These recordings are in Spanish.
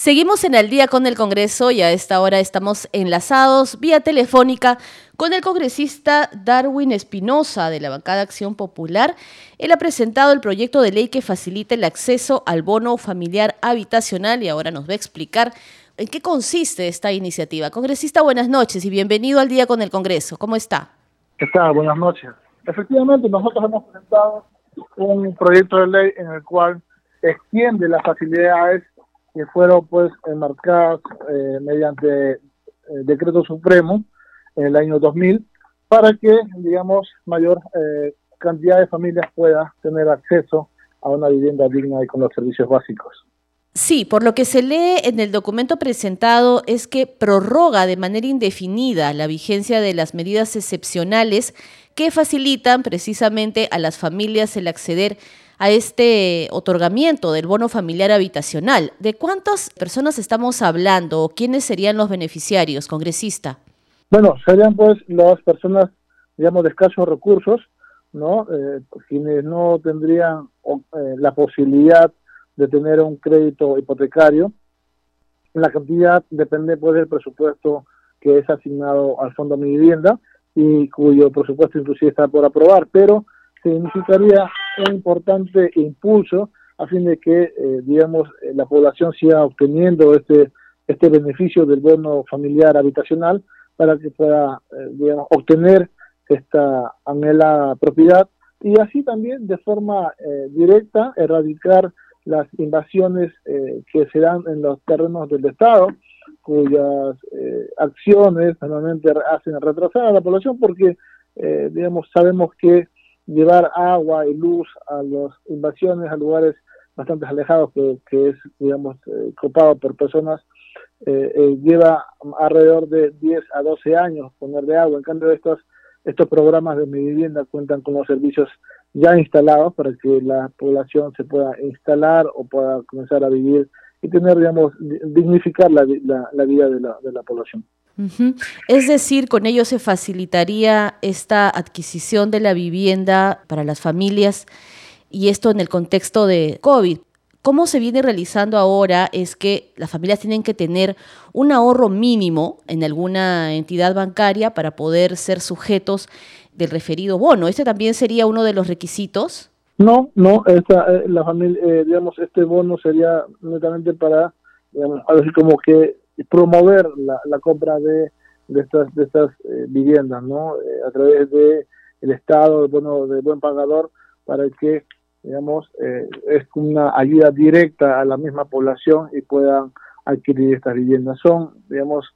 Seguimos en el día con el Congreso y a esta hora estamos enlazados vía telefónica con el congresista Darwin Espinosa de la bancada Acción Popular. Él ha presentado el proyecto de ley que facilita el acceso al bono familiar habitacional y ahora nos va a explicar en qué consiste esta iniciativa. Congresista, buenas noches y bienvenido al día con el Congreso. ¿Cómo está? ¿Qué tal? Buenas noches. Efectivamente, nosotros hemos presentado un proyecto de ley en el cual extiende las facilidades que fueron pues enmarcadas eh, mediante eh, decreto supremo en el año 2000 para que, digamos, mayor eh, cantidad de familias pueda tener acceso a una vivienda digna y con los servicios básicos. Sí, por lo que se lee en el documento presentado es que prorroga de manera indefinida la vigencia de las medidas excepcionales que facilitan precisamente a las familias el acceder a este otorgamiento del bono familiar habitacional. ¿De cuántas personas estamos hablando o quiénes serían los beneficiarios, congresista? Bueno, serían pues las personas, digamos, de escasos recursos, ¿no? Eh, quienes no tendrían eh, la posibilidad de tener un crédito hipotecario. La cantidad depende pues del presupuesto que es asignado al Fondo Mi Vivienda y cuyo presupuesto inclusive está por aprobar, pero significaría un importante impulso a fin de que, eh, digamos, eh, la población siga obteniendo este, este beneficio del bono familiar habitacional para que pueda, eh, digamos, obtener esta anhelada propiedad y así también de forma directa erradicar las invasiones que se dan en los terrenos del Estado, cuyas acciones normalmente hacen retrasar a la población porque, digamos, sabemos que llevar agua y luz a las invasiones a lugares bastante alejados que, es, digamos, eh, copado por personas, eh, eh, lleva alrededor de 10 a 12 años poner de agua. En cambio, estos, estos programas de mi vivienda cuentan con los servicios ya instalados para que la población se pueda instalar o pueda comenzar a vivir y tener, digamos, dignificar la, la, vida de la, de la población. Es decir, con ello se facilitaría esta adquisición de la vivienda para las familias y esto en el contexto de COVID. ¿Cómo se viene realizando ahora es que las familias tienen que tener un ahorro mínimo en alguna entidad bancaria para poder ser sujetos del referido bono? ¿Este también sería uno de los requisitos? No, no, esta, eh, la familia, eh, digamos, este bono sería netamente para, digamos, así como que promover la, la compra de, de estas, de estas eh, viviendas, ¿no? Eh, a través de el Estado, bueno, de buen pagador, para que, digamos, es una ayuda directa a la misma población y puedan adquirir estas viviendas. Son, digamos,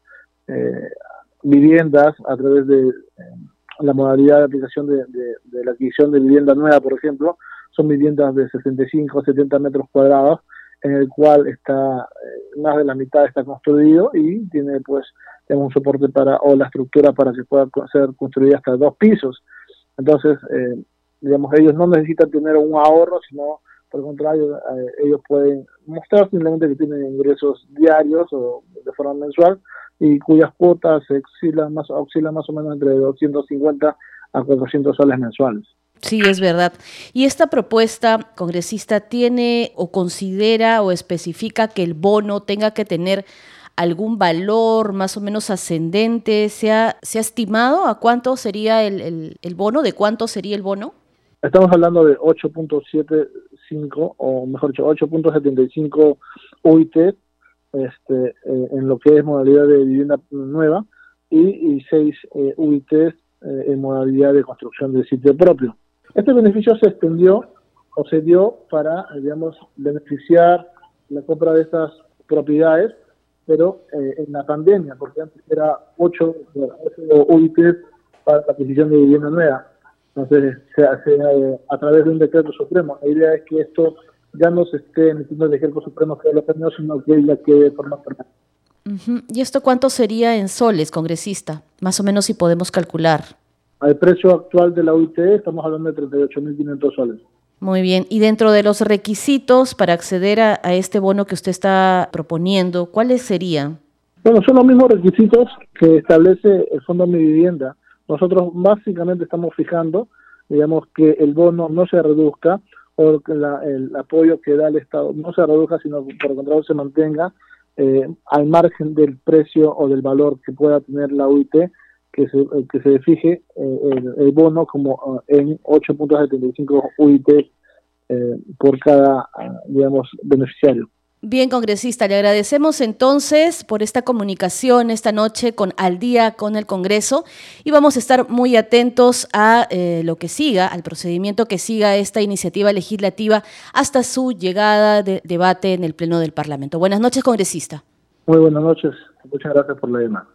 viviendas a través de la modalidad de aplicación de, de, la adquisición de vivienda nueva, por ejemplo, son viviendas de 65 o 70 metros cuadrados en el cual está eh, más de la mitad está construido y tiene pues un soporte para o la estructura para que pueda ser construida hasta dos pisos. Entonces, eh, digamos, ellos no necesitan tener un ahorro, sino por el contrario, eh, ellos pueden mostrar simplemente que tienen ingresos diarios o de forma mensual y cuyas cuotas oscilan más, oscilan más o menos entre 250 a 400 soles mensuales. Sí, es verdad. ¿Y esta propuesta congresista tiene o considera o especifica que el bono tenga que tener algún valor más o menos ascendente? ¿Se ha, se ha estimado a cuánto sería el, el, bono? ¿De cuánto sería el bono? Estamos hablando de 8.75 o mejor dicho 8.75 UIT este, eh, en lo que es modalidad de vivienda nueva y, y 6 eh, UIT eh, en modalidad de construcción de sitio propio. Este beneficio se extendió o se dio para, digamos, beneficiar la compra de estas propiedades, pero eh, en la pandemia, porque antes era 8, UIT para la adquisición de vivienda nueva. Entonces, se hace eh, a través de un decreto supremo. La idea es que esto ya no se esté emitiendo el decreto supremo que lo permitió, sino que ya quede de forma permanente. ¿Y esto cuánto sería en soles, congresista? Más o menos si podemos calcular. Al precio actual de la UIT estamos hablando de 38.500 soles. Muy bien. Y dentro de los requisitos para acceder a, este bono que usted está proponiendo, ¿cuáles serían? Bueno, son los mismos requisitos que establece el Fondo Mi Vivienda. Nosotros básicamente estamos fijando, digamos, que el bono no se reduzca o que el apoyo que da el Estado no se reduzca, sino por el contrario se mantenga eh, al margen del precio o del valor que pueda tener la UIT, que se, eh, que se fije el, el, bono como en 8.75 UIT por cada, digamos, beneficiario. Bien, congresista, le agradecemos entonces por esta comunicación esta noche con Al día con el Congreso y vamos a estar muy atentos a eh, lo que siga, al procedimiento que siga esta iniciativa legislativa hasta su llegada de debate en el Pleno del Parlamento. Buenas noches, congresista. Muy buenas noches. Muchas gracias por la llamada.